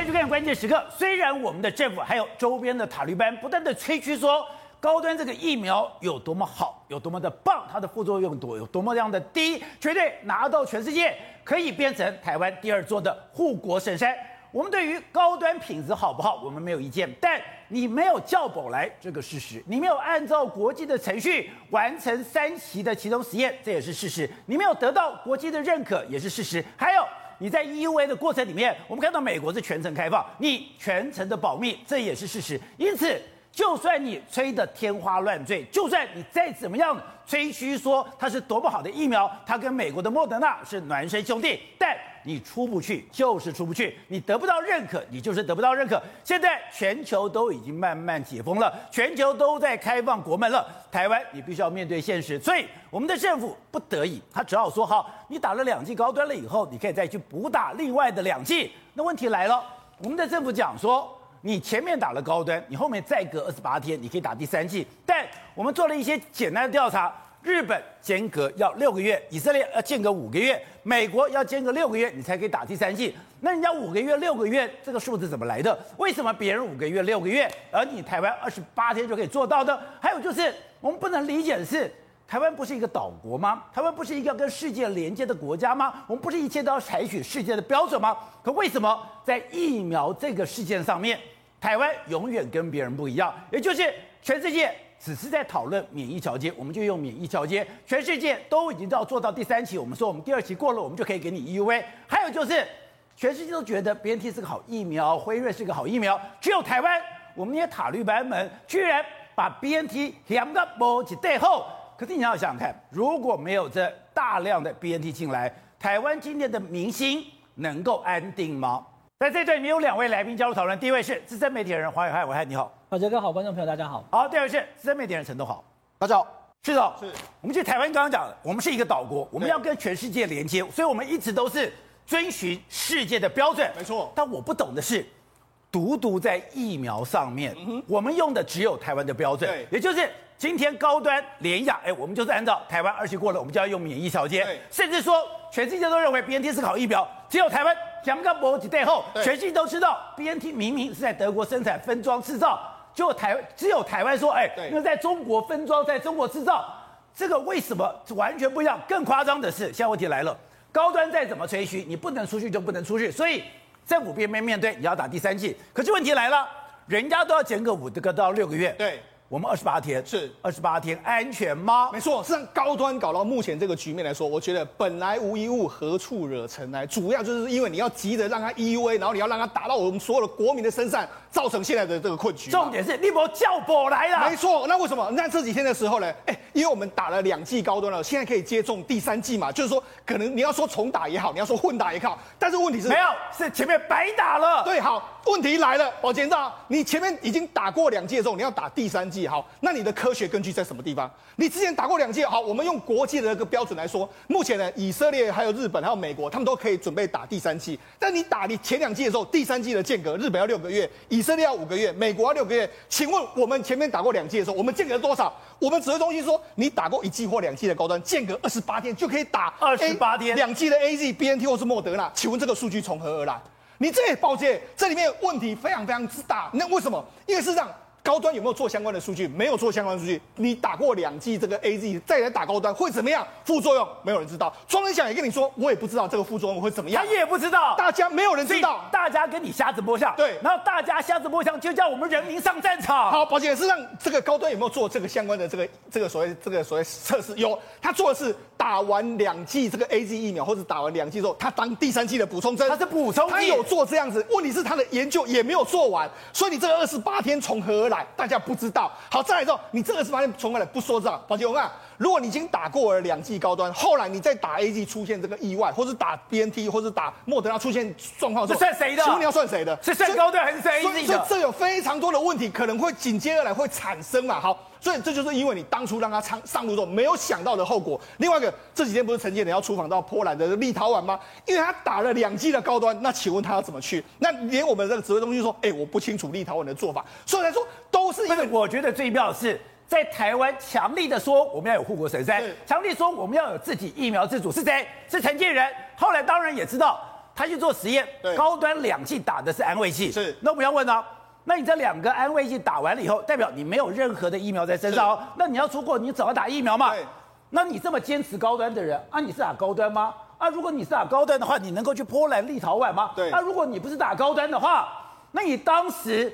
欢迎收看关键时刻。虽然我们的政府还有周边的塔利班不断的吹嘘说高端这个疫苗有多么好，有多么的棒，它的副作用多有多么样的低，绝对拿到全世界，可以变成台湾第二座的护国神山。我们对于高端品质好不好，我们没有意见，但你没有叫宝来这个事实，你没有按照国际的程序完成三期的其中实验，这也是事实，你没有得到国际的认可，也是事实，还有。你在 EUA 的过程里面，我们看到美国是全程开放，你全程的保密，这也是事实。因此，就算你吹得天花乱坠，就算你再怎么样吹嘘说它是多么好的疫苗，它跟美国的莫德纳是孪生兄弟，但。你出不去就是出不去，你得不到认可，你就是得不到认可。现在全球都已经慢慢解封了，全球都在开放国门了，台湾你必须要面对现实，所以我们的政府不得已，他只好说好，你打了两剂高端了以后，你可以再去补打另外的两剂。那问题来了，我们的政府讲说，你前面打了高端，你后面再隔二十八天，你可以打第三剂。但我们做了一些简单的调查。日本间隔要六个月，以色列要间隔五个月，美国要间隔六个月，你才可以打第三剂。那人家五个月、六个月，这个数字怎么来的？为什么别人五个月、六个月，而你台湾二十八天就可以做到的？还有就是，我们不能理解的是，台湾不是一个岛国吗？台湾不是一个跟世界连接的国家吗？我们不是一切都要采取世界的标准吗？可为什么在疫苗这个事件上面，台湾永远跟别人不一样？也就是全世界。只是在讨论免疫桥接，我们就用免疫桥接。全世界都已经要做到第三期，我们说我们第二期过了，我们就可以给你 EUA。还有就是，全世界都觉得 BNT 是个好疫苗，辉瑞是个好疫苗，只有台湾，我们那些塔绿班们居然把 BNT 两个波及背后。可是你要想想看，如果没有这大量的 BNT 进来，台湾今天的明星能够安定吗？在这里面有两位来宾加入讨论，第一位是资深媒体人黄伟汉，伟汉你好。郝杰哥好，观众朋友大家好。好，第二位是资深媒体人陈东豪，大家好。是的，是。我们去台湾刚刚讲的，我们是一个岛国，我们要跟全世界连接，所以我们一直都是遵循世界的标准。没错。但我不懂的是，独独在疫苗上面，嗯、我们用的只有台湾的标准。对。也就是今天高端联亚，哎，我们就是按照台湾二期过了，我们就要用免疫桥接。对。甚至说，全世界都认为 BNT 是好疫苗，只有台湾两个博几代后，全世界都知道 BNT 明明是在德国生产分装制造。就台只有台湾说，哎，因为在中国分装，在中国制造，这个为什么完全不一样？更夸张的是，现在问题来了，高端再怎么吹嘘，你不能出去就不能出去，所以政府边边面对，你要打第三剂，可是问题来了，人家都要间隔五个到六个月，对。我们二十八天是二十八天，安全吗？没错，是让高端搞到目前这个局面来说，我觉得本来无一物，何处惹尘埃？主要就是因为你要急着让它 EUA，然后你要让它打到我们所有的国民的身上，造成现在的这个困局。重点是你没叫我来了。没错，那为什么？那这几天的时候呢？哎，因为我们打了两剂高端了，现在可以接种第三剂嘛？就是说，可能你要说重打也好，你要说混打也好，但是问题是没有，是前面白打了。对，好，问题来了，宝杰，你前面已经打过两剂之后，你要打第三剂，好，那你的。科学根据在什么地方？你之前打过两剂，好，我们用国际的这个标准来说，目前呢，以色列还有日本还有美国，他们都可以准备打第三剂。但你打你前两剂的时候，第三剂的间隔，日本要六个月，以色列要五个月，美国要六个月。请问我们前面打过两剂的时候，我们间隔多少？我们指挥中心说，你打过一剂或两剂的高端，间隔二十八天就可以打二十八天两剂的 AZ、BNT 或是莫德纳。请问这个数据从何而来？你这抱歉，这里面问题非常非常之大。那为什么？因为事实上。高端有没有做相关的数据？没有做相关数据。你打过两剂这个 AZ，再来打高端会怎么样？副作用没有人知道。庄人祥也跟你说，我也不知道这个副作用会怎么样。他也不知道，大家没有人知道，大家跟你瞎子摸象。对，然后大家瞎子摸象，就叫我们人民上战场。好，保险是让这个高端有没有做这个相关的这个这个所谓这个所谓测试？有，他做的是打完两剂这个 AZ 疫苗，或者打完两剂之后，他当第三剂的补充针。他是补充剂，他有做这样子。问题是他的研究也没有做完，所以你这个二十八天从何而来？大家不知道。好，再来之后，你这个是发现从来不说这样，宝杰我看，如果你已经打过了两剂高端，后来你再打 A G 出现这个意外，或是打 BNT，或是打莫德纳出现状况，这算谁的？请问你要算谁的？是算高端还是算 A G 的？所以，所以这有非常多的问题可能会紧接而来会产生嘛。好。所以这就是因为你当初让他上上路之后没有想到的后果。另外一个，这几天不是陈建仁要出访到波兰的立陶宛吗？因为他打了两剂的高端，那请问他要怎么去？那连我们这个指挥中心说，哎，我不清楚立陶宛的做法。所以来说，都是因为我觉得最妙的是在台湾强力的说我们要有护国神山，强力说我们要有自己疫苗自主，是谁？是陈建仁。后来当然也知道。他去做实验，高端两剂打的是安慰剂，是那我们要问呢、啊？那你这两个安慰剂打完了以后，代表你没有任何的疫苗在身上哦。那你要出国，你总要打疫苗嘛？对。那你这么坚持高端的人啊，你是打高端吗？啊，如果你是打高端的话，你能够去波兰、立陶宛吗？对。啊，如果你不是打高端的话，那你当时。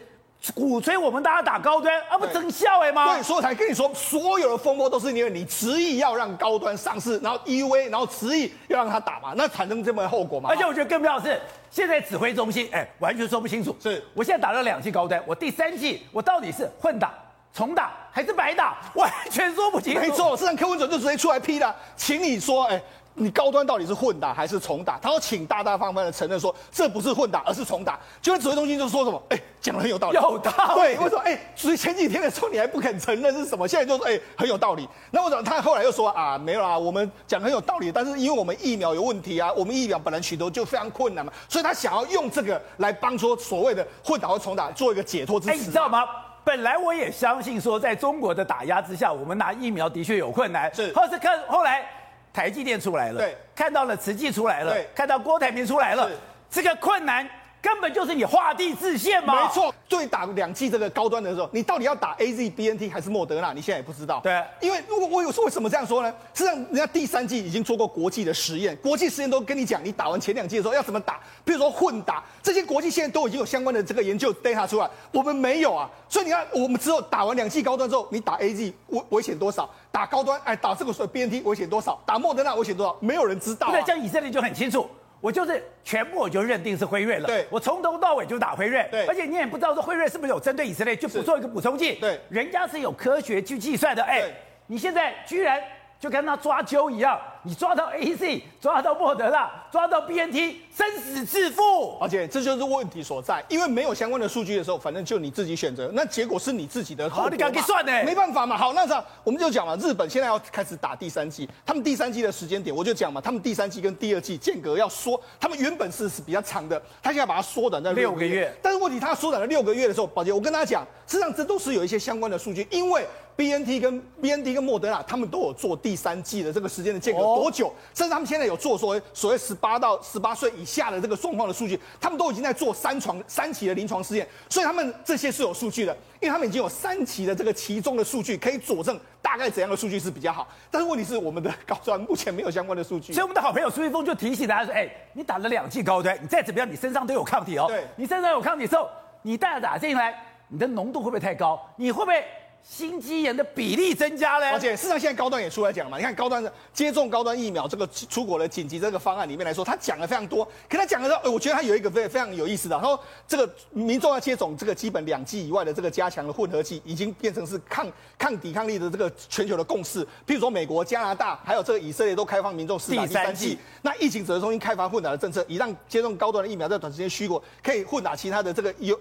鼓吹我们大家打高端，啊不增效哎吗？对，所以才跟你说，所有的风波都是因为你执意要让高端上市，然后 EVA，然后执意要让他打嘛，那产生这么后果嘛。而且我觉得更重要的是，现在指挥中心哎完全说不清楚。是我现在打了两季高端，我第三季我到底是混打、重打还是白打，完全说不清楚。没错，市场柯文哲就直接出来批了，请你说哎。你高端到底是混打还是重打？他说，请大大方方的承认说，这不是混打，而是重打。结果指挥中心就说什么？哎，讲的很有道理。有道理。对，为什么？哎，所以前几天的时候你还不肯承认是什么，现在就说哎很有道理。那为什么他后来又说啊没有啦，我们讲很有道理，但是因为我们疫苗有问题啊，我们疫苗本来取得就非常困难嘛，所以他想要用这个来帮说所谓的混打或重打做一个解脱之词。哎，你知道吗？本来我也相信说，在中国的打压之下，我们拿疫苗的确有困难。是，或是看后来。台积电出来了，对，看到了慈济出来了，对，看到郭台铭出来了，这个困难根本就是你画地自限嘛。没错，对，打两剂这个高端的时候，你到底要打 A Z B N T 还是莫德纳？你现在也不知道。对，因为如果我有说为什么这样说呢？实际上，人家第三季已经做过国际的实验，国际实验都跟你讲，你打完前两剂的时候要怎么打，比如说混打，这些国际现在都已经有相关的这个研究 data 出来，我们没有啊。所以你看，我们之后打完两剂高端之后，你打 A Z 危危险多少？打高端，哎，打这个所谓 B N T 危险多少？打莫德纳危险多少？没有人知道、啊。对，像以色列就很清楚，我就是全部我就认定是辉瑞了。对，我从头到尾就打辉瑞。对，而且你也不知道说辉瑞是不是有针对以色列就不做一个补充剂。对，人家是有科学去计算的。哎，你现在居然。就跟他抓阄一样，你抓到 A C，抓到莫德纳，抓到 BNT，生死自负。而且这就是问题所在，因为没有相关的数据的时候，反正就你自己选择，那结果是你自己的。好，你赶紧算呢？没办法嘛。好，那这样我们就讲嘛，日本现在要开始打第三季，他们第三季的时间点，我就讲嘛，他们第三季跟第二季间隔要缩，他们原本是是比较长的，他现在把它缩短在六个月。但是问题，他缩短了六个月的时候，宝杰，我跟大家讲，实际上这都是有一些相关的数据，因为。B N T 跟 B N T 跟莫德纳，他们都有做第三季的这个时间的间隔多久？甚至他们现在有做所谓所谓十八到十八岁以下的这个状况的数据，他们都已经在做三床三期的临床试验，所以他们这些是有数据的，因为他们已经有三期的这个其中的数据可以佐证大概怎样的数据是比较好。但是问题是，我们的高端目前没有相关的数据。所以我们的好朋友苏一峰就提醒大家说：“哎，你打了两剂高端，你再怎么样，你身上都有抗体哦。对，你身上有抗体之后，你再打进来，你的浓度会不会太高？你会不会？”心肌炎的比例增加嘞，而且事实上现在高端也出来讲嘛。你看高端的接种高端疫苗这个出国的紧急这个方案里面来说，他讲了非常多。可他讲的时候，我觉得他有一个非非常有意思的，他说这个民众要接种这个基本两剂以外的这个加强的混合剂，已经变成是抗抗抵抗力的这个全球的共识。譬如说美国、加拿大还有这个以色列都开放民众施打第三剂。那疫情指挥中心开发混打的政策，以让接种高端的疫苗在短时间虚过，可以混打其他的这个有。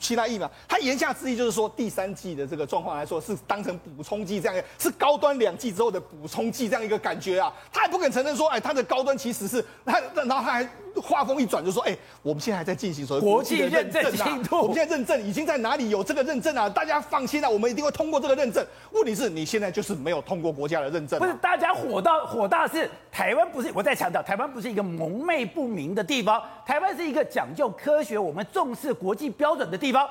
其他疫苗，他言下之意就是说，第三季的这个状况来说，是当成补充剂这样，是高端两季之后的补充剂这样一个感觉啊。他还不肯承认说，哎，他的高端其实是他，然后他还话锋一转就说，哎，我们现在还在进行所谓国际认证进度，我们现在认证已经在哪里有这个认证啊？大家放心啊，我们一定会通过这个认证。问题是你现在就是没有通过国家的认证。不是，大家火到火大是台湾不是？我在强调，台湾不是一个蒙昧不明的地方，台湾是一个讲究科学、我们重视国际标准的地方。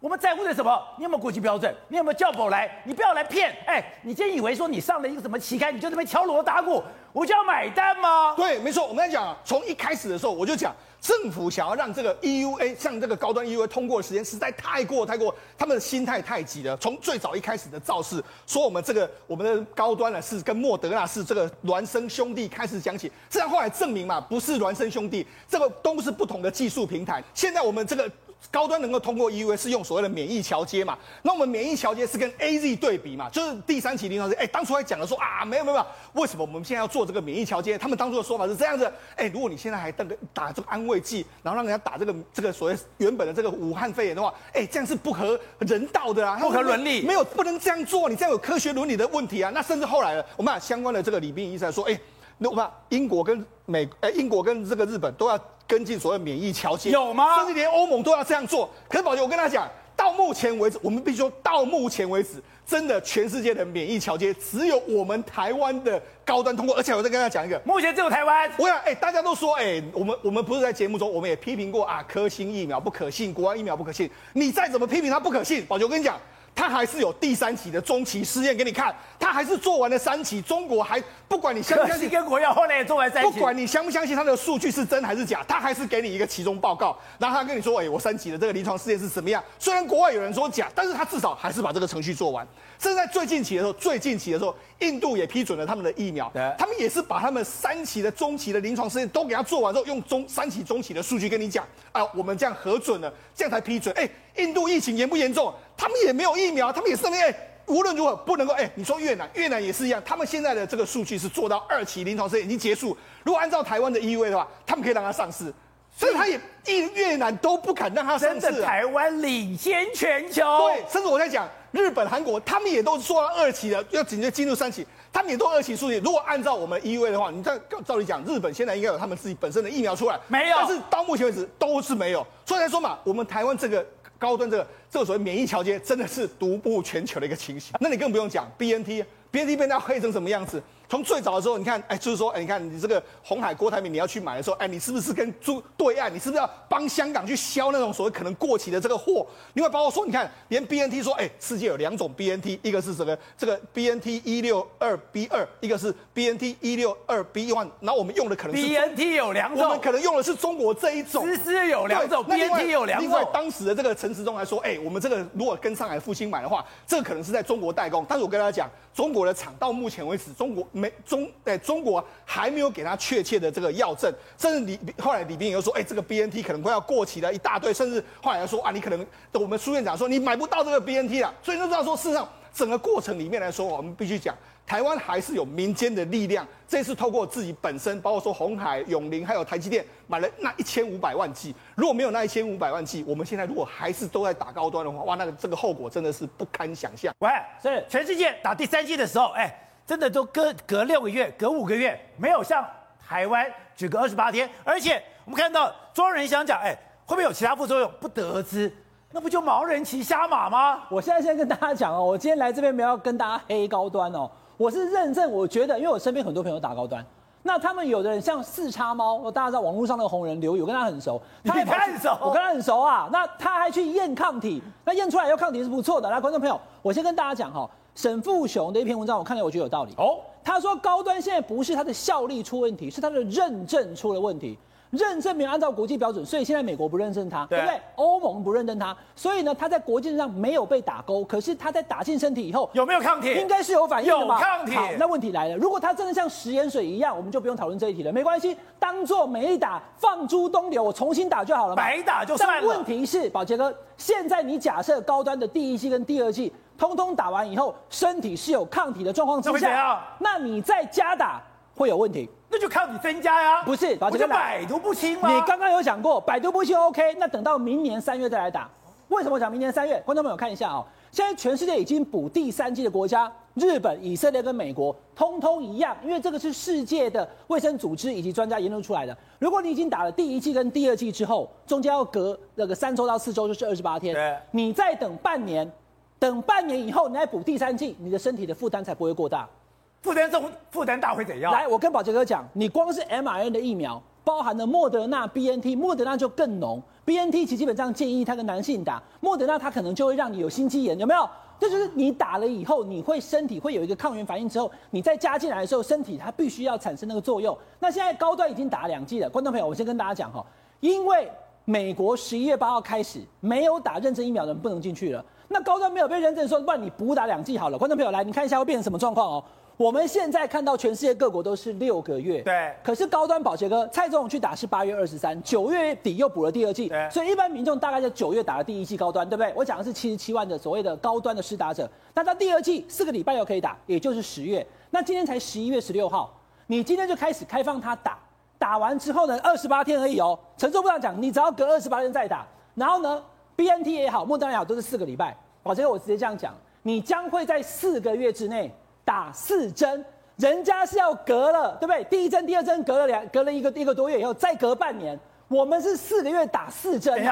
我们在乎的什么？你有没有国际标准？你有没有叫宝来？你不要来骗！哎，你今天以为说你上了一个什么期刊，你就这边敲锣打鼓，我就要买单吗？对，没错。我们在讲，从一开始的时候我就讲，政府想要让这个 EUA 像这个高端 EUA 通过的时间实在太过太过，他们的心态太急了。从最早一开始的造势，说我们这个我们的高端呢是跟莫德纳是这个孪生兄弟开始讲起，这样后来证明嘛，不是孪生兄弟，这个都是不同的技术平台。现在我们这个。高端能够通过 EUA 是用所谓的免疫桥接嘛？那我们免疫桥接是跟 AZ 对比嘛？就是第三期临床试验，哎，当初还讲了说啊，没有没有没有，为什么我们现在要做这个免疫桥接？他们当初的说法是这样子，哎，如果你现在还打打这个安慰剂，然后让人家打这个这个所谓原本的这个武汉肺炎的话，哎，这样是不合人道的啊，不合伦理，没有不能这样做，你这样有科学伦理的问题啊。那甚至后来了，我们把相关的这个李斌医生说，哎。那我们英国跟美，哎，英国跟这个日本都要跟进所谓免疫桥接，有吗？甚至连欧盟都要这样做。可是宝杰，我跟他讲，到到目前为止，我们必须说到目前为止，真的全世界的免疫桥接只有我们台湾的高端通过。而且我再跟大家讲一个，目前只有台湾。我想，哎，大家都说，哎，我们我们不是在节目中，我们也批评过啊，科兴疫苗不可信，国外疫苗不可信。你再怎么批评它不可信，宝杰，我跟你讲。他还是有第三期的中期试验给你看，他还是做完了三期，中国还不管你相不相信，跟国药后来也做完三期，不管你相不相信他的数据是真还是假，他还是给你一个其中报告，然后他跟你说，哎，我三期的这个临床试验是怎么样？虽然国外有人说假，但是他至少还是把这个程序做完。甚至在最近期的时候，最近期的时候，印度也批准了他们的疫苗，对他们也是把他们三期的中期的临床试验都给他做完之后，用中三期中期的数据跟你讲，啊，我们这样核准了，这样才批准。哎，印度疫情严不严重？他们也没有疫苗，他们也是那边，哎，无论如何不能够，哎，你说越南，越南也是一样，他们现在的这个数据是做到二期临床试验已经结束。如果按照台湾的 EUA 的话，他们可以让它上市。所以他也一越南都不敢让他上市，啊，台湾领先全球。对，甚至我在讲日本、韩国，他们也都做到二期了，要紧接进入三期，他们也都二期数据。如果按照我们 EUA 的话，你照照理讲，日本现在应该有他们自己本身的疫苗出来，没有，但是到目前为止都是没有。所以来说嘛，我们台湾这个高端这个这个所谓免疫桥接，真的是独步全球的一个情形。那你更不用讲 BNT，BNT 被人家黑成什么样子？从最早的时候，你看，哎，就是说，哎，你看你这个红海郭台铭，你要去买的时候，哎，你是不是跟猪对岸？你是不是要帮香港去销那种所谓可能过期的这个货？另外包括说，你看，连 BNT 说，哎，世界有两种 BNT，一个是什么？这个 BNT 一六二 B 二，一个是 BNT 一六二 B one。然后我们用的可能是 BNT 有两种，我们可能用的是中国这一种。其实有两种，BNT 有两种。另外，当时的这个陈时中来说，哎，我们这个如果跟上海复兴买的话，这个可能是在中国代工。但是我跟大家讲，中国的厂到目前为止，中国没中哎。中国还没有给他确切的这个药证，甚至李后来李斌又说，哎，这个 BNT 可能快要过期了，一大堆，甚至后来说啊，你可能我们苏院长说你买不到这个 BNT 了，所以就知道说，事实上整个过程里面来说，我们必须讲，台湾还是有民间的力量，这次透过自己本身，包括说鸿海、永龄还有台积电买了那一千五百万剂，如果没有那一千五百万剂，我们现在如果还是都在打高端的话，哇，那个这个后果真的是不堪想象。喂，是全世界打第三剂的时候，哎。真的都隔隔六个月，隔五个月，没有像台湾只隔二十八天。而且我们看到中央人想讲，哎，会不会有其他副作用？不得而知，那不就毛人骑瞎马吗？我现在先跟大家讲哦，我今天来这边没有跟大家黑高端哦，我是认证，我觉得，因为我身边很多朋友打高端，那他们有的人像四叉猫，大家知道网络上那个红人刘宇，我跟他很熟，他也很熟，我跟他很熟啊。那他还去验抗体，那验出来以后抗体是不错的。来，观众朋友，我先跟大家讲哈。沈富雄的一篇文章，我看了我觉得有道理哦。他说高端现在不是它的效力出问题，是它的认证出了问题，认证没有按照国际标准，所以现在美国不认证它，对，对不对？欧盟不认证它，所以呢，它在国际上没有被打勾。可是它在打进身体以后，有没有抗体？应该是有反应的嘛。有抗体。好，那问题来了，如果它真的像食盐水一样，我们就不用讨论这一题了，没关系，当做没打，放诸东流，我重新打就好了嘛。白打就算了。但问题是，宝杰哥，现在你假设高端的第一季跟第二季。通通打完以后，身体是有抗体的状况之下，那你再加打会有问题，那就靠你增加呀。不是，我就百毒不侵吗？你刚刚有讲过百毒不侵，OK，那等到明年三月再来打。为什么讲明年三月？观众朋友看一下哦，现在全世界已经补第三季的国家，日本、以色列跟美国通通一样，因为这个是世界的卫生组织以及专家研究出来的。如果你已经打了第一季跟第二季之后，中间要隔那个三周到四周，就是二十八天，对你再等半年。等半年以后，你再补第三季，你的身体的负担才不会过大。负担重，负担大会怎样？来，我跟宝杰哥讲，你光是 m r n 的疫苗，包含了莫德纳、BNT，莫德纳就更浓。BNT 其基本上建议他跟男性打，莫德纳它可能就会让你有心肌炎，有没有？这就是你打了以后，你会身体会有一个抗原反应之后，你再加进来的时候，身体它必须要产生那个作用。那现在高端已经打两剂了，观众朋友，我先跟大家讲哈，因为美国十一月八号开始，没有打认证疫苗的人不能进去了。那高端没有被认证，说不然你补打两剂好了。观众朋友来，你看一下会变成什么状况哦？我们现在看到全世界各国都是六个月，对。可是高端保洁哥蔡总统去打是八月二十三，九月底又补了第二季，对。所以一般民众大概在九月打了第一季高端，对不对？我讲的是七十七万的所谓的高端的施打者，那到第二季四个礼拜又可以打，也就是十月。那今天才十一月十六号，你今天就开始开放他打，打完之后呢，二十八天而已哦。陈时部长讲，你只要隔二十八天再打，然后呢？B N T 也好，莫德纳也好，都是四个礼拜。保洁哥，我直接这样讲，你将会在四个月之内打四针，人家是要隔了，对不对？第一针、第二针隔了两，隔了一个一个多月以后，再隔半年，我们是四个月打四针。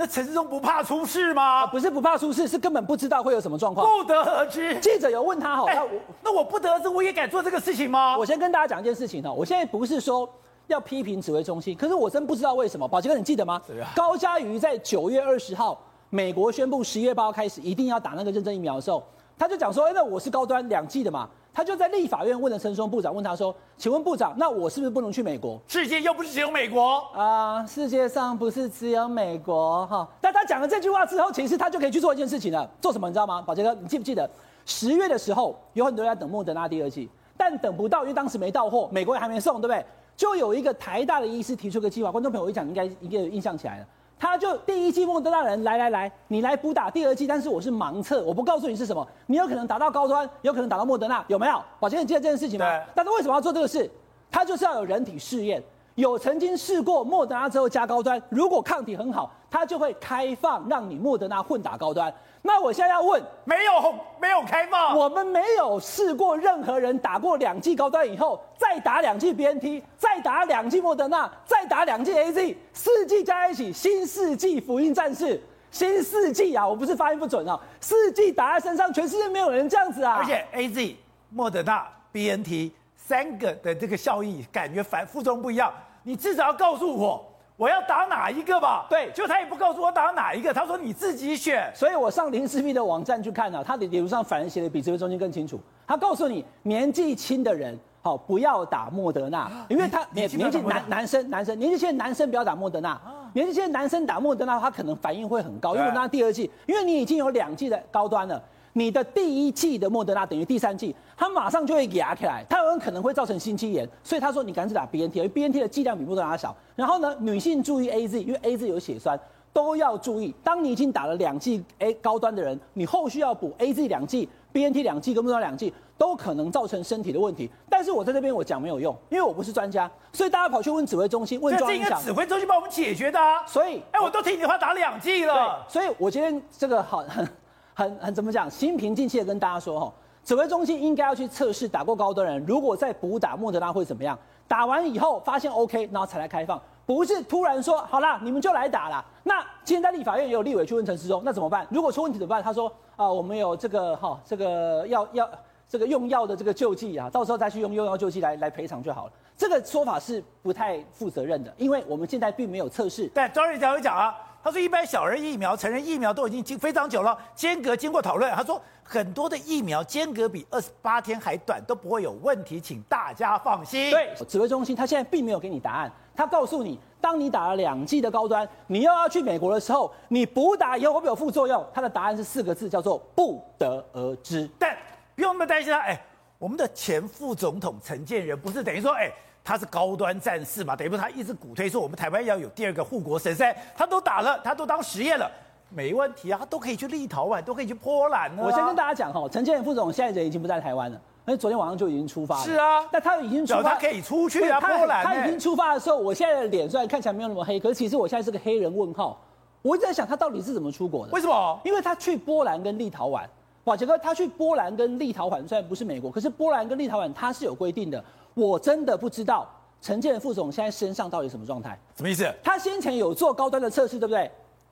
那陈志忠不怕出事吗？不是不怕出事，是根本不知道会有什么状况，不得而知。记者有问他哈，那我那我不得而知，我也敢做这个事情吗？我先跟大家讲一件事情哈，我现在不是说要批评指挥中心，可是我真不知道为什么。宝杰哥，你记得吗？高嘉瑜在九月二十号，美国宣布十一月八号开始一定要打那个认证疫苗的时候，他就讲说，哎，那我是高端两季的嘛。他就在立法院问了陈松部长，问他说：“请问部长，那我是不是不能去美国？世界又不是只有美国啊、呃，世界上不是只有美国哈。但他讲了这句话之后，其实他就可以去做一件事情了。做什么？你知道吗？宝杰哥，你记不记得十月的时候，有很多人在等莫德纳第二季，但等不到，因为当时没到货，美国也还没送，对不对？就有一个台大的医师提出个计划，观众朋友一讲，应该应该有印象起来了。”他就第一季莫德纳人来来来，你来补打第二季，但是我是盲测，我不告诉你是什么，你有可能打到高端，有可能打到莫德纳，有没有？宝杰，你记得这件事情吗？对但是为什么要做这个事？他就是要有人体试验，有曾经试过莫德纳之后加高端，如果抗体很好，他就会开放让你莫德纳混打高端。那我现在要问，没有没有开放，我们没有试过任何人打过两剂高端以后，再打两剂 BNT，再打两剂莫德纳，再打两剂 AZ，四剂加在一起，新世纪福音战士，新世纪啊，我不是发音不准啊，四剂打在身上，全世界没有人这样子啊，而且 AZ、莫德纳、BNT 三个的这个效益感觉反副作用不一样，你至少要告诉我。我要打哪一个吧？对，就他也不告诉我打哪一个，他说你自己选。所以我上林氏璧的网站去看了，他的理论上反而写的比指挥中心更清楚。他告诉你，年纪轻的人好不要打莫德纳，因为他年年纪男男生男生年纪轻的男生不要打莫德纳，年纪轻的男生打莫德纳，他可能反应会很高，因为那第二季，因为你已经有两季的高端了。你的第一剂的莫德纳等于第三剂，它马上就会压起来，它有可能会造成心肌炎，所以他说你赶紧打 BNT，因为 BNT 的剂量比莫德纳小。然后呢，女性注意 AZ，因为 AZ 有血栓，都要注意。当你已经打了两剂 A 高端的人，你后续要补 AZ 两剂、BNT 两剂跟莫德纳两剂，都可能造成身体的问题。但是我在这边我讲没有用，因为我不是专家，所以大家跑去问指挥中心，问庄医生。指挥中心帮我们解决的啊。所以，哎，我都听你的话打两剂了。所以我今天这个好。很很怎么讲？心平气静的跟大家说，哈，指挥中心应该要去测试打过高端人，如果再补打莫德纳会怎么样？打完以后发现 OK，然后才来开放，不是突然说好啦，你们就来打啦。那今天在立法院也有立委去问陈时中，那怎么办？如果出问题怎么办？他说啊、我们有这个哈，这个要要这个用药的这个救济啊，到时候再去用用药救济来来赔偿就好了。这个说法是不太负责任的，因为我们现在并没有测试。对，庄瑞讲会讲啊。他说：“一般小儿疫苗、成人疫苗都已经经非常久了，间隔经过讨论。他说很多的疫苗间隔比二十八天还短，都不会有问题，请大家放心。”对，指挥中心他现在并没有给你答案，他告诉你，当你打了两剂的高端，你又要去美国的时候，你补打以后会不会有副作用？他的答案是四个字，叫做不得而知。但不用那么担心啊，哎，我们的前副总统陈建仁不是等于说，哎。他是高端战士嘛，等于说他一直鼓推说我们台湾要有第二个护国神山，他都打了，他都当实验了，没问题啊，他都可以去立陶宛，都可以去波兰。我先跟大家讲哈，陈建仁副总现在人已经不在台湾了，因为昨天晚上就已经出发了。是啊，但他已经出发，他可以出去啊，波兰。他已经出发的时候，我现在的脸虽然看起来没有那么黑，可是其实我现在是个黑人问号。我一直在想他到底是怎么出国的？为什么？因为他去波兰跟立陶宛，宝杰哥，他去波兰跟立陶宛虽然不是美国，可是波兰跟立陶宛他是有规定的，我真的不知道。陈建仁副总现在身上到底什么状态？什么意思？他先前有做高端的测试，对不对？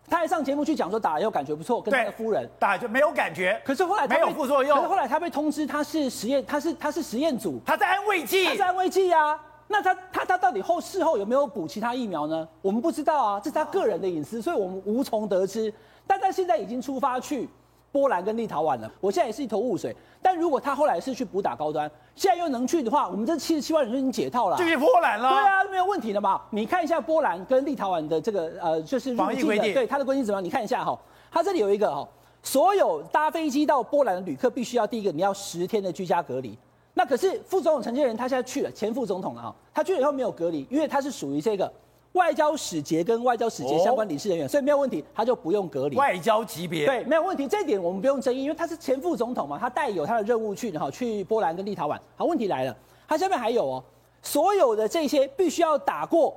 他还上节目去讲说打了以后感觉不错，跟他的夫人打就没有感觉。可是后来没有副作用。可是后来他被通知他是实验，他是他是实验组，他在安慰剂，他在安慰剂啊。那他他他到底后事后有没有补其他疫苗呢？我们不知道啊，这是他个人的隐私，所以我们无从得知。但他现在已经出发去。波兰跟立陶宛了，我现在也是一头雾水。但如果他后来是去补打高端，现在又能去的话，我们这七十七万人就已经解套了，就去波兰了。对啊，没有问题的嘛。你看一下波兰跟立陶宛的这个呃，就是入境的，对它的规定怎么样？你看一下哈，它这里有一个哈，所有搭飞机到波兰的旅客必须要第一个你要十天的居家隔离。那可是副总统陈建仁他现在去了，前副总统了哈，他去了以后没有隔离，因为他是属于这个。外交使节跟外交使节相关领事人员，哦、所以没有问题，他就不用隔离。外交级别对，没有问题，这一点我们不用争议，因为他是前副总统嘛，他带有他的任务去，哈，去波兰跟立陶宛。好，问题来了，他下面还有哦，所有的这些必须要打过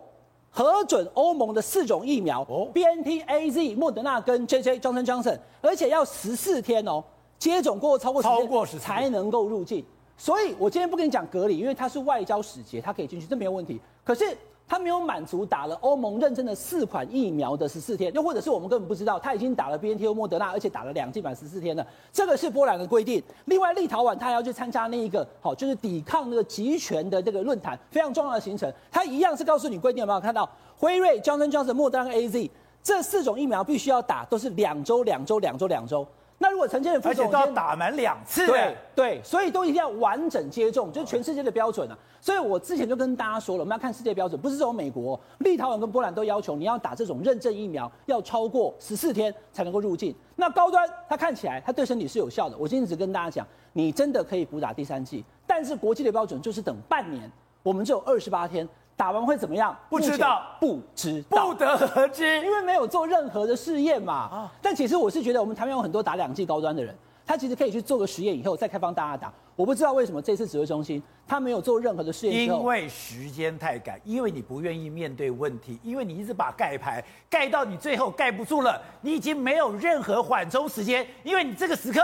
核准欧盟的四种疫苗，哦，BNT、AZ、莫德纳跟 JJ Johnson Johnson，而且要十四天哦，接种过超过超过十才能够入境。所以我今天不跟你讲隔离，因为他是外交使节，他可以进去，这没有问题。可是。他没有满足打了欧盟认证的四款疫苗的十四天，又或者是我们根本不知道他已经打了 B N T O 莫德纳，而且打了两剂满十四天了。这个是波兰的规定。另外，立陶宛他还要去参加那一个好，就是抵抗那个集权的这个论坛，非常重要的行程。他一样是告诉你规定，有没有看到？辉瑞、Johnson Johnson、莫德纳、AZ 这四种疫苗必须要打，都是两周、两周、两周、两周。那如果陈建仁副总，而且都要打满两次，对对，所以都一定要完整接种，就是全世界的标准啊。所以我之前就跟大家说了，我们要看世界标准，不是只有美国、立陶宛跟波兰都要求你要打这种认证疫苗，要超过十四天才能够入境。那高端它看起来它对身体是有效的，我今天只跟大家讲，你真的可以补打第三剂，但是国际的标准就是等半年，我们只有二十八天。打完会怎么样？不知道，不知道，不得而知，因为没有做任何的试验嘛。啊，但其实我是觉得，我们台湾有很多打两剂高端的人，他其实可以去做个实验，以后再开放大家打。我不知道为什么这次指挥中心他没有做任何的试验，因为时间太赶，因为你不愿意面对问题，因为你一直把盖牌盖到你最后盖不住了，你已经没有任何缓冲时间，因为你这个时刻。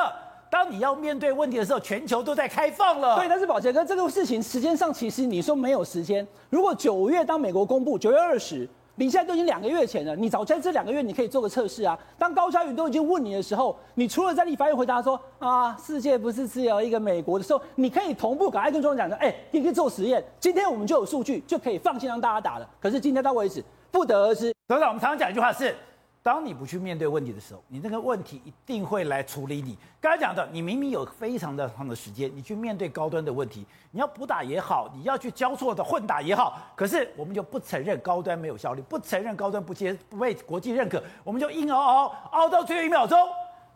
当你要面对问题的时候，全球都在开放了。对，但是宝杰哥，这个事情时间上其实你说没有时间。如果九月当美国公布九月二十，你现在都已经两个月前了，你早在这两个月你可以做个测试啊。当高嘉宇都已经问你的时候，你除了在立法院回答说啊，世界不是只有一个美国的时候，你可以同步赶快跟中央讲说，哎，你可以做实验。今天我们就有数据，就可以放心让大家打了。可是今天到为止不得而知。董事长，我们常常讲一句话是。当你不去面对问题的时候，你那个问题一定会来处理你。刚才讲的，你明明有非常的长的时间，你去面对高端的问题，你要补打也好，你要去交错的混打也好，可是我们就不承认高端没有效率，不承认高端不接不被国际认可，我们就硬熬熬熬到最后一秒钟，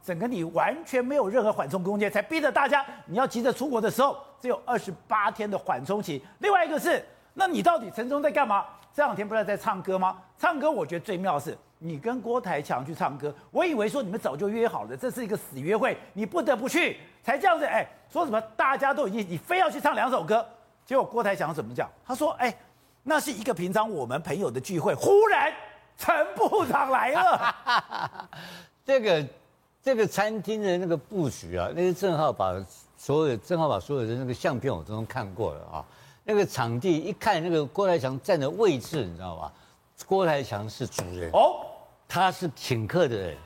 整个你完全没有任何缓冲空间，才逼着大家你要急着出国的时候，只有二十八天的缓冲期。另外一个是，那你到底陈忠在干嘛？这两天不是在唱歌吗？唱歌，我觉得最妙的是。你跟郭台强去唱歌，我以为说你们早就约好了，这是一个死约会，你不得不去才这样子。哎，说什么大家都已经，你非要去唱两首歌，结果郭台强怎么讲？他说：“哎，那是一个平常我们朋友的聚会，忽然陈部长来了。”这个这个餐厅的那个布局啊，那个正好把所有正好把所有的那个相片我都看过了啊。那个场地一看，那个郭台强站的位置，你知道吧？郭台强是主人哦。他是请客的人，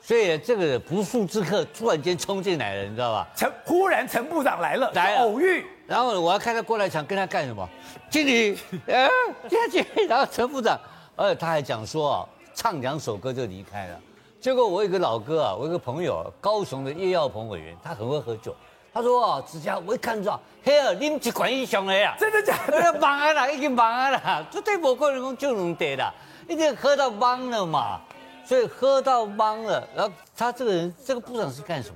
所以这个不速之客突然间冲进来了，你知道吧？陈忽然陈部长来了，来了偶遇，然后我要看他过来想跟他干什么？经理，呃，下去，然后陈部长，呃他还讲说啊，唱两首歌就离开了。结果我有个老哥啊，我有个朋友，高雄的叶耀鹏委员，他很会喝酒。他说啊，子佳，我一看到，嘿尔，你们几管英雄了呀？真的假的？忙啊啦，已经忙啊啦，绝对不可能讲就能得的。一定喝到懵了嘛，所以喝到懵了。然后他这个人，这个部长是干什么？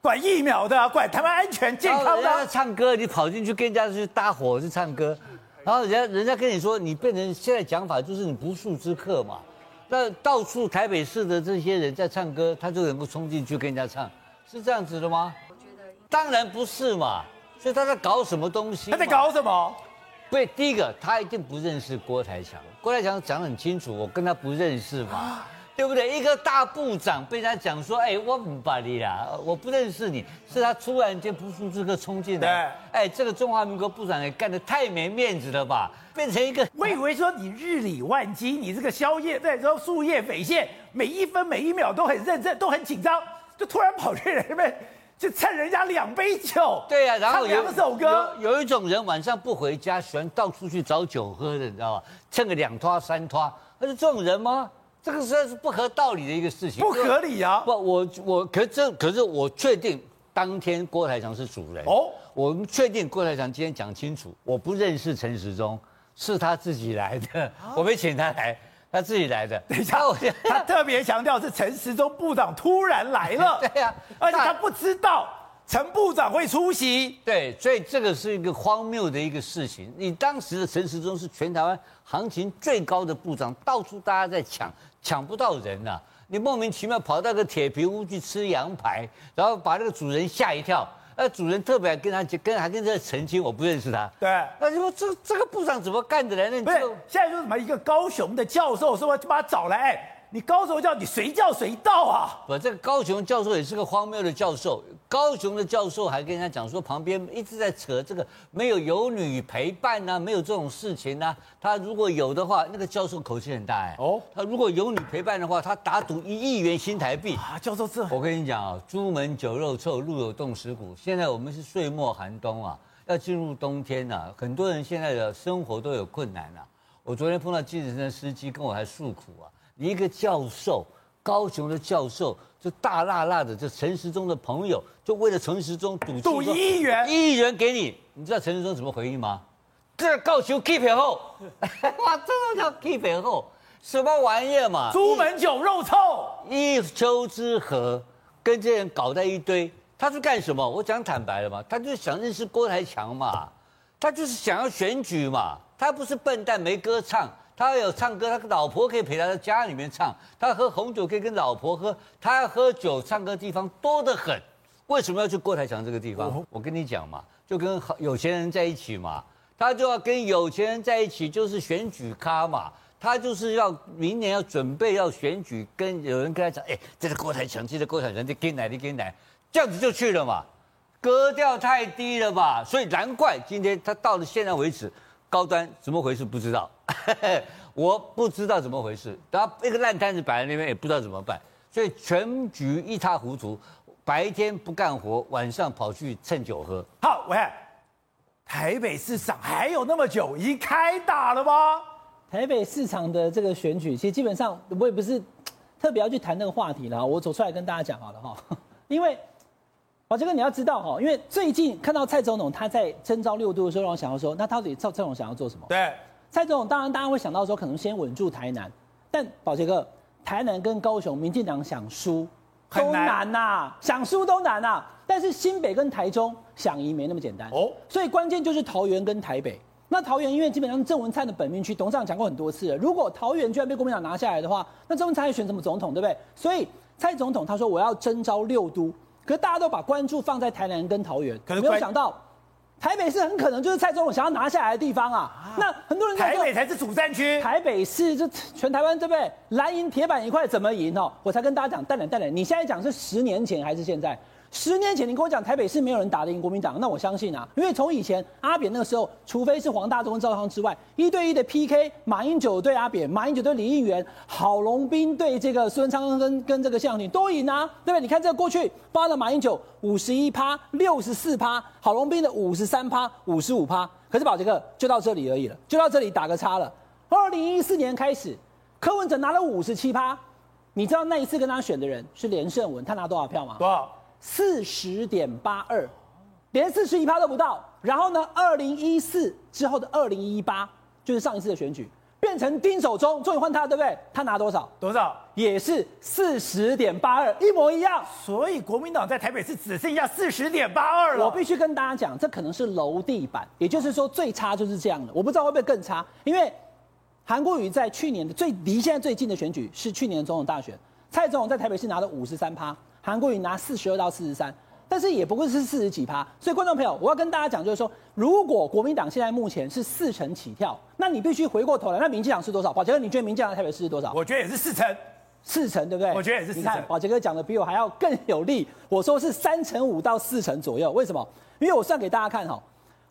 管疫苗的，管台湾安全健康的。人家唱歌，你跑进去跟人家去搭伙去唱歌，然后人家人家跟你说，你变成现在讲法就是你不速之客嘛。那到处台北市的这些人在唱歌，他就能够冲进去跟人家唱，是这样子的吗？我觉得当然不是嘛。所以他在搞什么东西？他在搞什么？对，第一个他一定不认识郭台强。郭台强讲得很清楚，我跟他不认识嘛，对不对？一个大部长被他讲说，哎，我不把你啦，我不认识你，是他突然间不速之客冲进来。对，哎，这个中华民国部长也干得太没面子了吧？变成一个，我以为说你日理万机，你这个宵夜在说树叶匪线，每一分每一秒都很认真，都很紧张，就突然跑去人们。就蹭人家两杯酒，对呀、啊，然后有两首歌有，有一种人晚上不回家，喜欢到处去找酒喝的，你知道吧？蹭个两拖三拖，他是这种人吗？这个实在是不合道理的一个事情，不合理啊！不，我我可这可是我确定当天郭台强是主人哦，我们确定郭台强今天讲清楚，我不认识陈时中，是他自己来的，啊、我没请他来。他自己来的。等一下，我他特别强调是陈时中部长突然来了。对呀、啊，而且他不知道陈部长会出席。对，所以这个是一个荒谬的一个事情。你当时的陈时中是全台湾行情最高的部长，到处大家在抢，抢不到人呐、啊。你莫名其妙跑到个铁皮屋去吃羊排，然后把那个主人吓一跳。那主人特别还跟他跟还跟这澄清，我不认识他。对，那就说这这个部长怎么干的呢？那你不是现在说什么一个高雄的教授说就把他找来，你高雄叫你随叫随到啊？不，这个高雄教授也是个荒谬的教授。高雄的教授还跟人家讲说，旁边一直在扯这个没有有女陪伴呐、啊，没有这种事情呐、啊。他如果有的话，那个教授口气很大哎。哦，他如果有女陪伴的话，他打赌一亿元新台币啊！教授这，我跟你讲啊，朱门酒肉臭，路有冻死骨。现在我们是岁末寒冬啊，要进入冬天呐、啊，很多人现在的生活都有困难呐、啊。我昨天碰到计程车司机跟我还诉苦啊，你一个教授，高雄的教授，就大辣辣的，就陈时中的朋友，就为了陈时中赌赌一亿元，一亿元给你，你知道陈时中怎么回应吗？这高雄 keep 后，哇，这种叫 keep 后，什么玩意儿嘛？朱门酒肉臭，一丘之貉，跟这些人搞在一堆，他是干什么？我讲坦白了嘛，他就是想认识郭台强嘛，他就是想要选举嘛。他不是笨蛋，没歌唱，他有唱歌，他老婆可以陪他在家里面唱，他喝红酒可以跟老婆喝，他要喝酒唱歌的地方多得很，为什么要去郭台强这个地方？我跟你讲嘛，就跟有钱人在一起嘛，他就要跟有钱人在一起，就是选举咖嘛，他就是要明年要准备要选举，跟有人跟他讲，哎，这是郭台强，这是郭台强，你给奶，你给奶，这样子就去了嘛，格调太低了吧，所以难怪今天他到了现在为止。高端怎么回事？不知道，我不知道怎么回事。然后一个烂摊子摆在那边，也不知道怎么办，所以全局一塌糊涂。白天不干活，晚上跑去蹭酒喝。好，喂，台北市长还有那么久，已经开打了吗？台北市场的这个选举，其实基本上我也不是特别要去谈那个话题了。我走出来跟大家讲好了哈，因为。宝杰哥，你要知道哈，因为最近看到蔡总统他在征召六都的时候，让我想到说，那到底蔡蔡总想要做什么？对，蔡总统当然大家会想到说，可能先稳住台南，但宝杰哥，台南跟高雄，民进党想输都难呐、啊，想输都难呐、啊。但是新北跟台中想赢没那么简单哦，所以关键就是桃园跟台北。那桃园因为基本上郑文灿的本命区，董事长讲过很多次了，如果桃园居然被国民党拿下来的话，那郑文灿还选什么总统，对不对？所以蔡总统他说我要征召六都。可是大家都把关注放在台南跟桃园，可没有想到台北市很可能就是蔡总统想要拿下来的地方啊。啊那很多人台北才是主战区，台北市这全台湾对不对？蓝银铁板一块怎么赢哦？我才跟大家讲，淡然淡然，你现在讲是十年前还是现在？十年前你跟我讲台北市没有人打得赢国民党，那我相信啊，因为从以前阿扁那个时候，除非是黄大中跟赵康之外，一对一的 PK，马英九对阿扁，马英九对李应元，郝龙斌对这个孙昌跟跟这个谢长廷都赢啊，对不对？你看这过去，包了马英九五十一趴、六十四趴，郝龙斌的五十三趴、五十五趴，可是宝杰哥就到这里而已了，就到这里打个叉了。二零一四年开始，柯文哲拿了五十七趴，你知道那一次跟他选的人是连胜文，他拿多少票吗？多少？四十点八二，连四十一趴都不到。然后呢，二零一四之后的二零一八，就是上一次的选举，变成丁守中，终于换他，对不对？他拿多少？多少？也是四十点八二，一模一样。所以国民党在台北市只剩下四十点八二了。我必须跟大家讲，这可能是楼地板，也就是说最差就是这样的。我不知道会不会更差，因为韩国瑜在去年的最离现在最近的选举是去年的总统大选，蔡总统在台北市拿了五十三趴。韩国瑜拿四十二到四十三，但是也不过是四十几趴，所以观众朋友，我要跟大家讲，就是说，如果国民党现在目前是四成起跳，那你必须回过头来，那民进党是多少？宝杰哥，你觉得民进党台北市是多少？我觉得也是四成，四成对不对？我觉得也是四成。你看，宝杰哥讲的比我还要更有力，我说是三成五到四成左右。为什么？因为我算给大家看哈，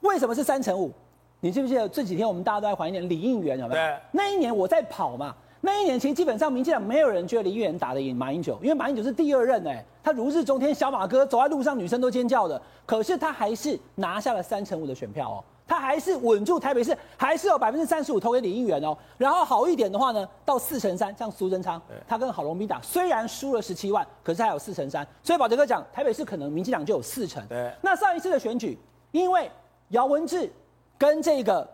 为什么是三成五？你记不记得这几天我们大家都在怀念李应元有没有？对，那一年我在跑嘛。那一年其实基本上民进党没有人觉得林议员打得赢马英九，因为马英九是第二任哎，他如日中天，小马哥走在路上女生都尖叫的。可是他还是拿下了三成五的选票哦，他还是稳住台北市，还是有百分之三十五投给李应元哦。然后好一点的话呢，到四成三，像苏贞昌，他跟郝龙斌打，虽然输了十七万，可是还有四成三。所以宝杰哥讲，台北市可能民进党就有四成。对。那上一次的选举，因为姚文智跟这个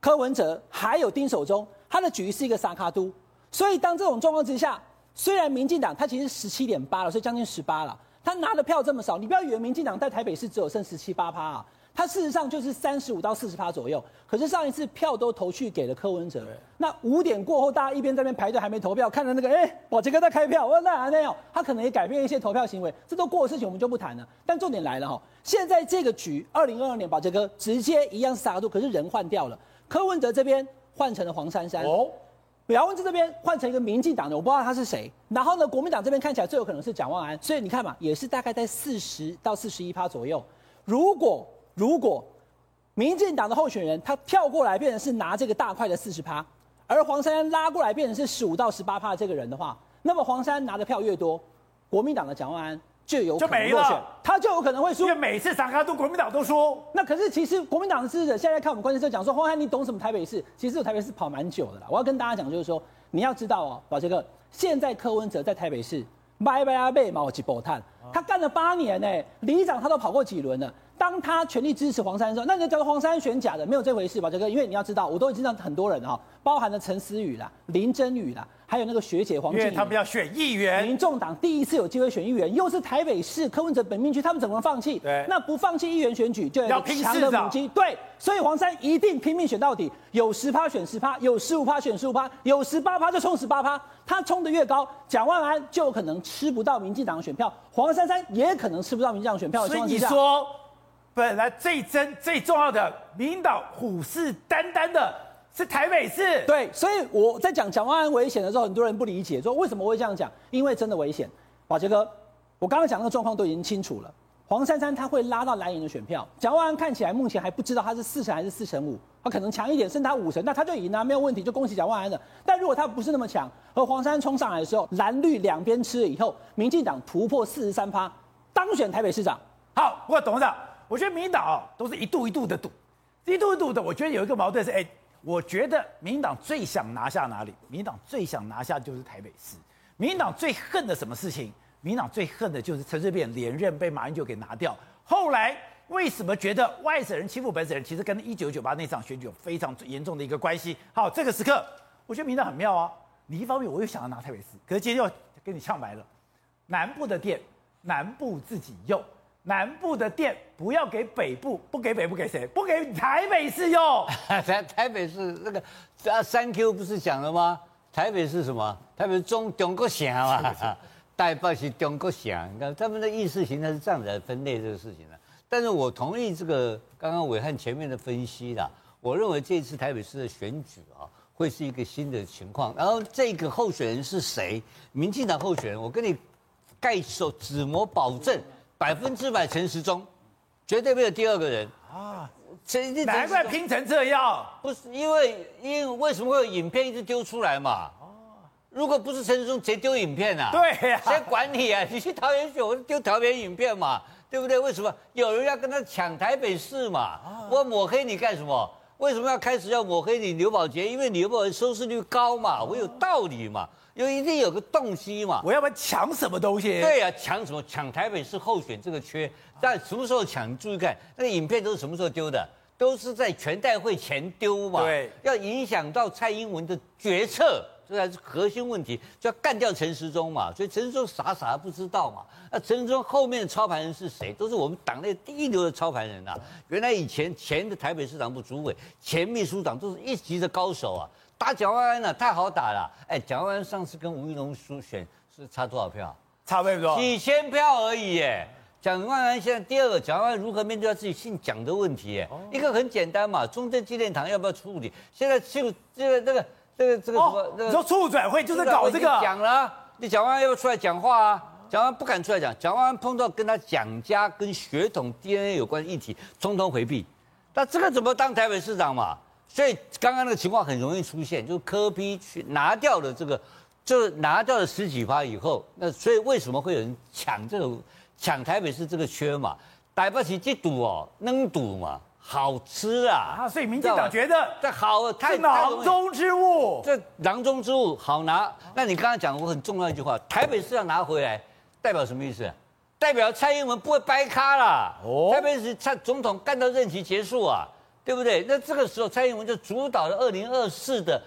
柯文哲还有丁守中。他的局是一个沙卡都，所以当这种状况之下，虽然民进党他其实十七点八了，所以将近十八了，他拿的票这么少，你不要以为民进党在台北市只有剩十七八趴啊，他事实上就是三十五到四十趴左右。可是上一次票都投去给了柯文哲，那五点过后，大家一边在那边排队还没投票，看到那个哎，宝杰哥在开票，我说那还没有，他可能也改变一些投票行为，这都过的事情我们就不谈了。但重点来了哈，现在这个局，二零二二年宝杰哥直接一样是沙卡都，可是人换掉了，柯文哲这边。换成了黄珊珊哦，姚文智这边换成一个民进党的，我不知道他是谁。然后呢，国民党这边看起来最有可能是蒋万安，所以你看嘛，也是大概在四十到四十一趴左右。如果如果民进党的候选人他跳过来变成是拿这个大块的四十趴，而黄珊珊拉过来变成是十五到十八趴这个人的话，那么黄珊拿的票越多，国民党的蒋万安。就有可能他就有可能会输。因为每次三咖都国民党都输。那可是其实国民党的支持者现在看我们关键时候讲说，黄珊珊你懂什么台北市？其实我台北市跑蛮久的啦。我要跟大家讲就是说，你要知道哦，宝杰哥，现在柯文哲在台北市拜拜阿贝毛吉波探，他干了八年呢，里长他都跑过几轮了。当他全力支持黄珊珊的时候，那你就叫做黄珊珊选假的，没有这回事，宝杰哥。因为你要知道，我都已经让很多人哈，包含了陈思宇啦、林真宇啦。还有那个学姐黄静，因为他们要选议员，民众党第一次有机会选议员，又是台北市柯文哲本命区，他们怎么能放弃？对，那不放弃议员选举，就要拼强的母鸡。对，所以黄珊一定拼命选到底，有十趴选十趴，有十五趴选十五趴，有十八趴就冲十八趴。他冲的越高，蒋万安就可能吃不到民进党的选票，黄珊珊也可能吃不到民进党选票。所以你说，本来最真最重要的民党虎视眈眈的。是台北市，对，所以我在讲蒋万安危险的时候，很多人不理解，说为什么我会这样讲？因为真的危险。宝杰哥，我刚刚讲那个状况都已经清楚了。黄珊珊他会拉到蓝营的选票，蒋万安看起来目前还不知道他是四成还是四成五，他可能强一点，剩他五成，那他就赢了，没有问题，就恭喜蒋万安了。但如果他不是那么强，和黄珊珊冲上来的时候，蓝绿两边吃了以后，民进党突破四十三趴，当选台北市长。好，不过董事长，我觉得民进党都是一度一度的赌，一度一度的，我觉得有一个矛盾是，哎。我觉得民党最想拿下哪里？民党最想拿下就是台北市。民党最恨的什么事情？民党最恨的就是陈水扁连任被马英九给拿掉。后来为什么觉得外省人欺负本省人？其实跟一九九八那场选举有非常严重的一个关系。好，这个时刻，我觉得民党很妙啊。你一方面我又想要拿台北市，可是今天又跟你呛白了，南部的店，南部自己用。南部的电不要给北部，不给北部给谁？不给台北市用。台台北市那个啊，三 Q 不是讲了吗？台北是什么？台北中中国省嘛，台北是中国省。你看他们的意识形态是这样子来分类这个事情的。但是我同意这个刚刚伟汉前面的分析啦。我认为这次台北市的选举啊，会是一个新的情况。然后这个候选人是谁？民进党候选人，我跟你盖手指模保证。百分之百陈时中，绝对没有第二个人啊！难怪拼成这样，不是因为因为为什么会有影片一直丢出来嘛？哦，如果不是陈时中，谁丢影片啊？对呀，谁管你啊？你去桃园选，我丢桃园影片嘛，对不对？为什么有人要跟他抢台北市嘛？我抹黑你干什么？为什么要开始要抹黑你刘宝杰？因为刘宝杰收视率高嘛，我有道理嘛。有一定有个动机嘛？我要不然抢什么东西？对呀、啊，抢什么？抢台北市候选这个缺，但什么时候抢？你注意看，那个影片都是什么时候丢的？都是在全代会前丢嘛。对，要影响到蔡英文的决策，这才是核心问题，就要干掉陈时中嘛。所以陈时中傻傻的不知道嘛。那陈时中后面的操盘人是谁？都是我们党内第一流的操盘人啊。原来以前前的台北市长部主委、前秘书长都是一级的高手啊。打蒋万安呢，太好打了。哎，蒋万安上次跟吴怡农输选是差多少票？差不多几千票而已。哎，蒋万安现在第二个，蒋万安如何面对他自己姓蒋的问题？哎，一个很简单嘛，中正纪念堂要不要处理？现在就这个这个这个这个什么？你说促转会就是搞这个？讲了，你蒋万安要不要出来讲话啊？蒋万安不敢出来讲，蒋万安碰到跟他蒋家跟血统 DNA 有关的议题，通通回避。那这个怎么当台北市长嘛？所以刚刚那个情况很容易出现，就是柯 P 去拿掉了这个，就拿掉了十几趴以后，那所以为什么会有人抢这个抢台北市这个缺嘛？逮不起这赌哦，能赌嘛？好吃啊！啊，所以民进党觉得这好，太囊中之物，这囊中之物好拿。那你刚刚讲过很重要一句话，台北市要拿回来，代表什么意思？代表蔡英文不会掰咖啦。哦，台北市蔡总统干到任期结束啊。对不对？那这个时候蔡英文就主导了二零二四的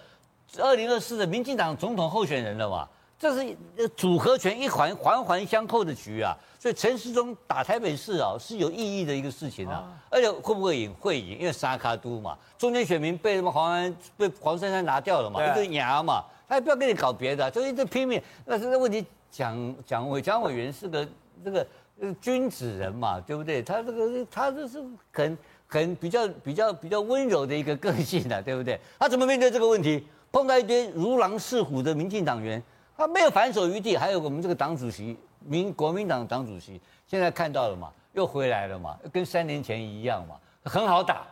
二零二四的民进党总统候选人了嘛？这是组合拳一环环环相扣的局啊！所以陈时中打台北市啊是有意义的一个事情啊！而且会不会赢？会赢，因为沙卡都嘛，中间选民被什么黄安被黄珊珊拿掉了嘛，一堆牙嘛，他也不要跟你搞别的，就一直拼命。那这个问题，蒋蒋委蒋委员是个这个君子人嘛，对不对？他这个他这是很。很比较比较比较温柔的一个个性的，对不对？他怎么面对这个问题？碰到一堆如狼似虎的民进党员，他没有反手余地。还有我们这个党主席，民国民党党主席，现在看到了嘛，又回来了嘛，跟三年前一样嘛，很好打。